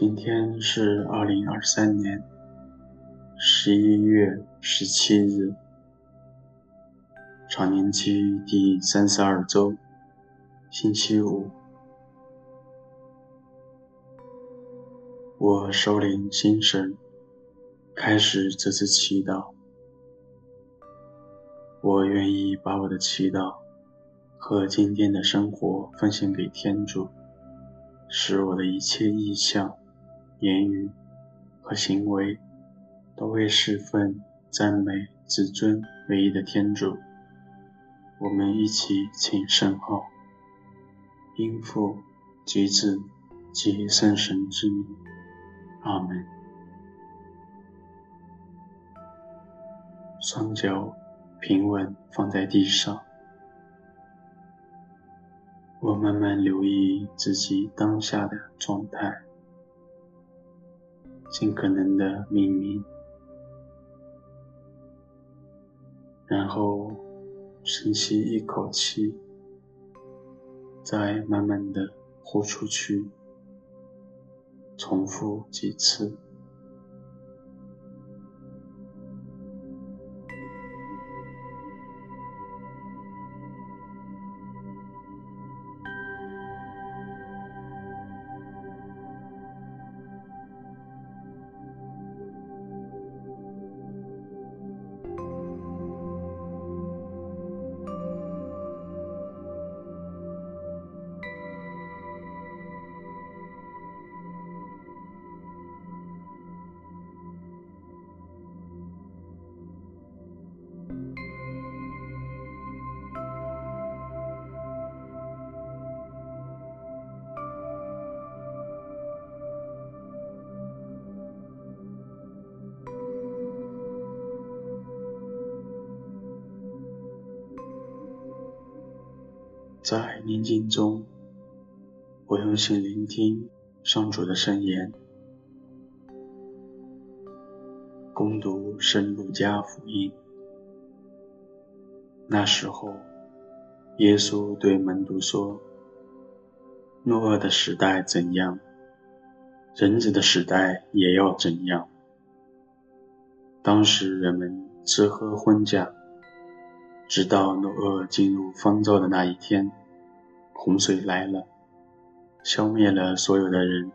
今天是二零二三年十一月十七日，常年期第三十二周，星期五。我收敛心神，开始这次祈祷。我愿意把我的祈祷和今天的生活奉献给天主，使我的一切意向、言语和行为都为侍奉、赞美、至尊、唯一的天主。我们一起请圣号，因父及子及圣神之名。阿门。双脚平稳放在地上，我慢慢留意自己当下的状态，尽可能的命名，然后深吸一口气，再慢慢的呼出去。重复几次。在宁静中，我用心聆听上主的圣言，攻读圣路加福音。那时候，耶稣对门徒说：“诺厄的时代怎样，人子的时代也要怎样。当时人们吃喝婚嫁。”直到诺厄进入方舟的那一天，洪水来了，消灭了所有的人。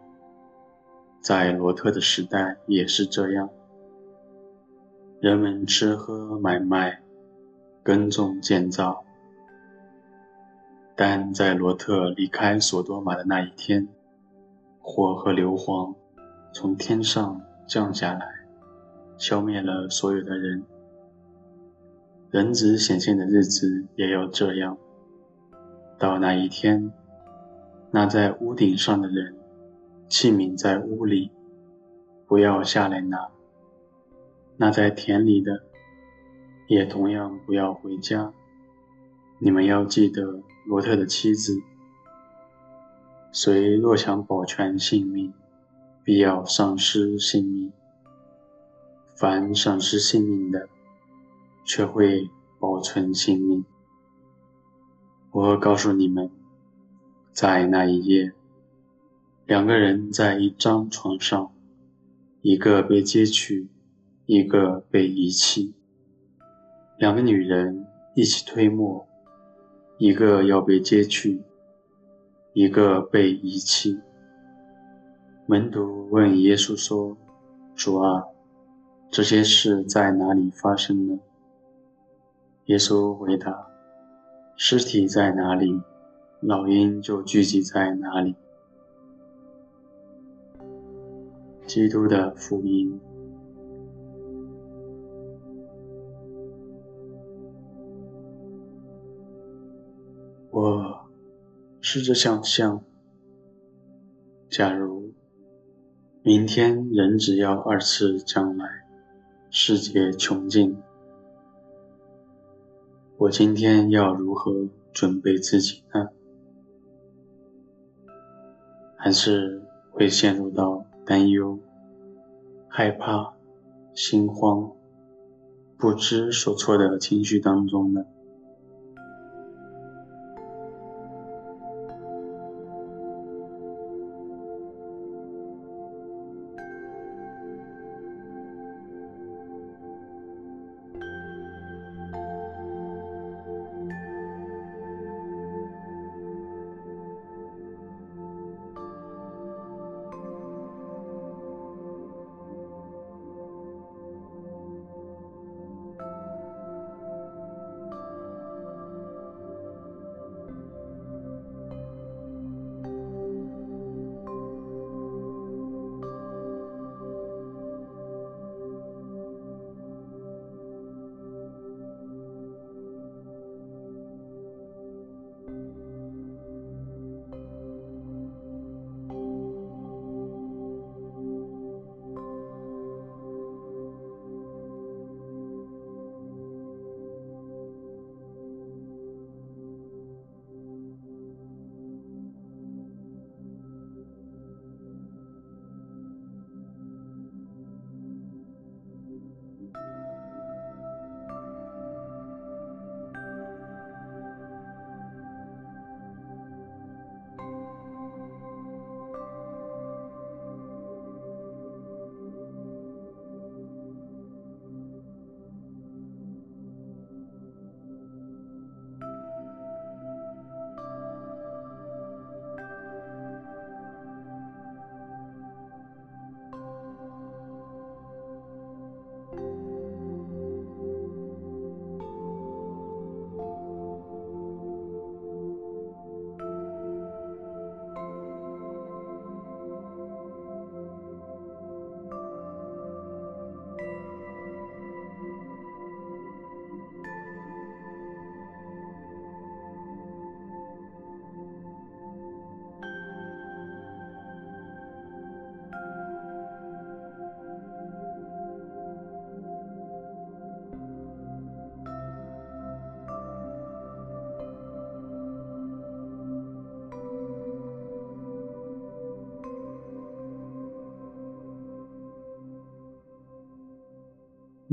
在罗特的时代也是这样，人们吃喝买卖、耕种建造。但在罗特离开索多玛的那一天，火和硫磺从天上降下来，消灭了所有的人。人子显现的日子也要这样。到那一天，那在屋顶上的人，器皿在屋里，不要下来拿；那在田里的，也同样不要回家。你们要记得罗特的妻子。谁若想保全性命，必要丧失性命。凡丧失性命的，却会保存性命。我告诉你们，在那一夜，两个人在一张床上，一个被接去，一个被遗弃；两个女人一起推磨，一个要被接去，一个被遗弃。门徒问耶稣说：“主啊，这些事在哪里发生呢？”耶稣回答：“尸体在哪里，老鹰就聚集在哪里。”基督的福音。我试着想象，假如明天人只要二次将来，世界穷尽。我今天要如何准备自己呢？还是会陷入到担忧、害怕、心慌、不知所措的情绪当中呢？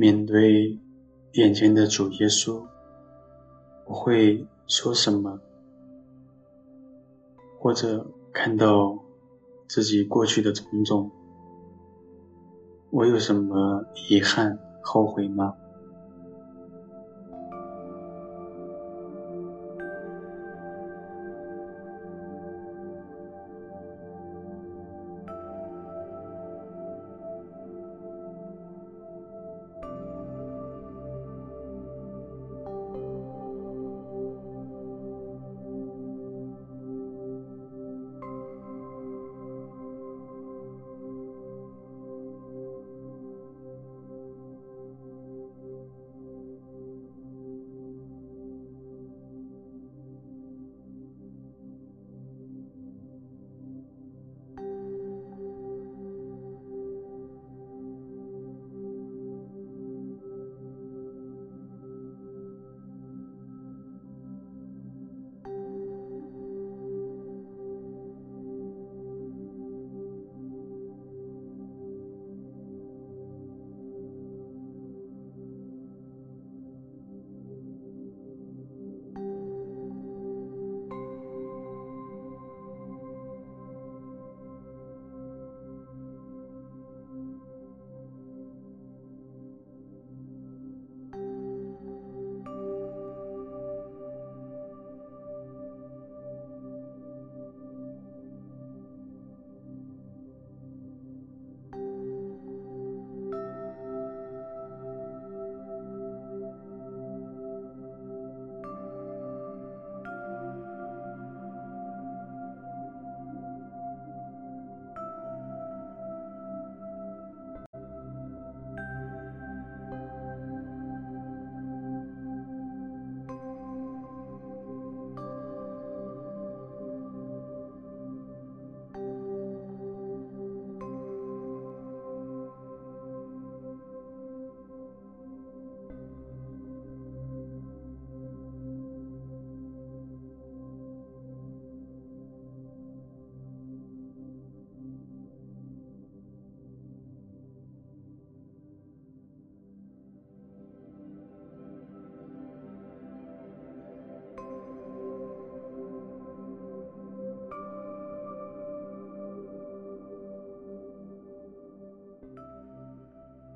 面对眼前的主耶稣，我会说什么？或者看到自己过去的种种，我有什么遗憾、后悔吗？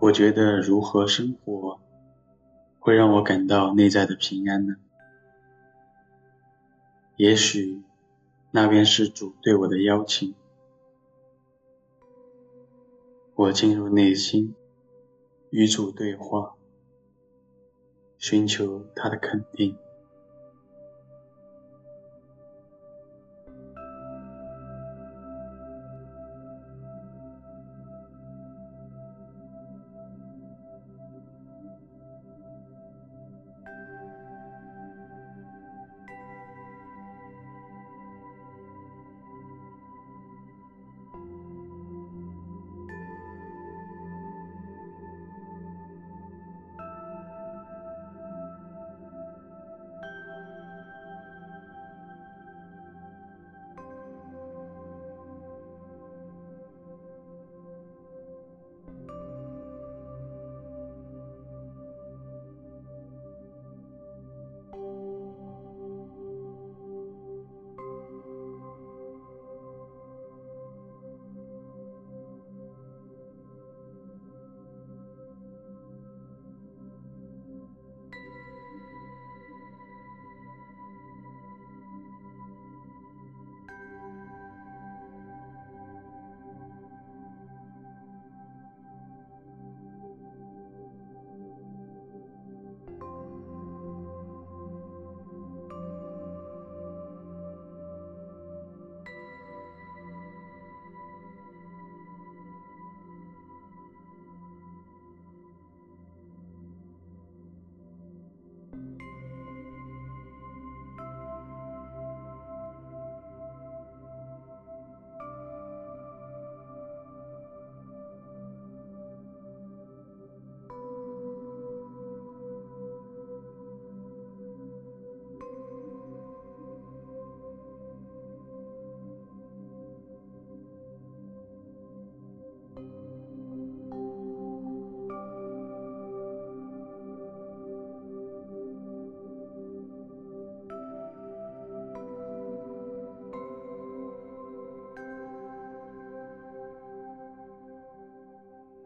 我觉得如何生活会让我感到内在的平安呢？也许那便是主对我的邀请。我进入内心，与主对话，寻求他的肯定。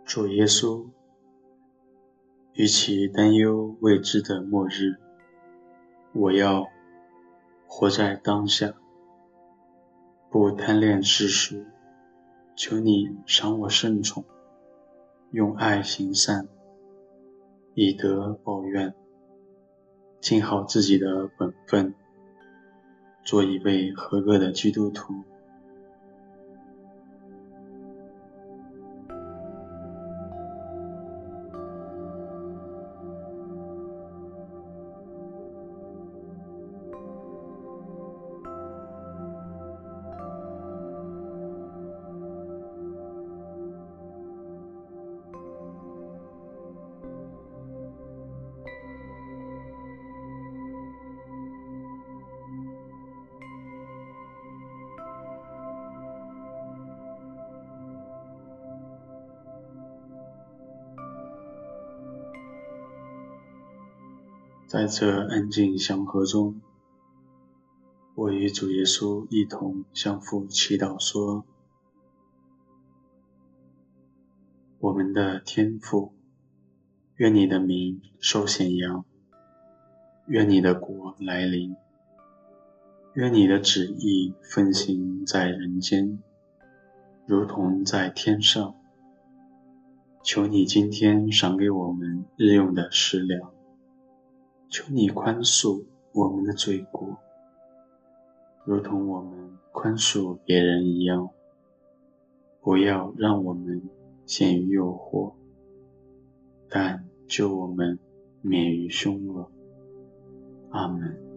主耶稣，与其担忧未知的末日，我要活在当下，不贪恋世俗。求你赏我圣宠，用爱行善，以德报怨，尽好自己的本分，做一位合格的基督徒。在这安静祥和中，我与主耶稣一同向父祈祷说：“我们的天父，愿你的名受显扬，愿你的国来临，愿你的旨意奉行在人间，如同在天上。求你今天赏给我们日用的食粮。”求你宽恕我们的罪过，如同我们宽恕别人一样。不要让我们陷于诱惑，但救我们免于凶恶。阿门。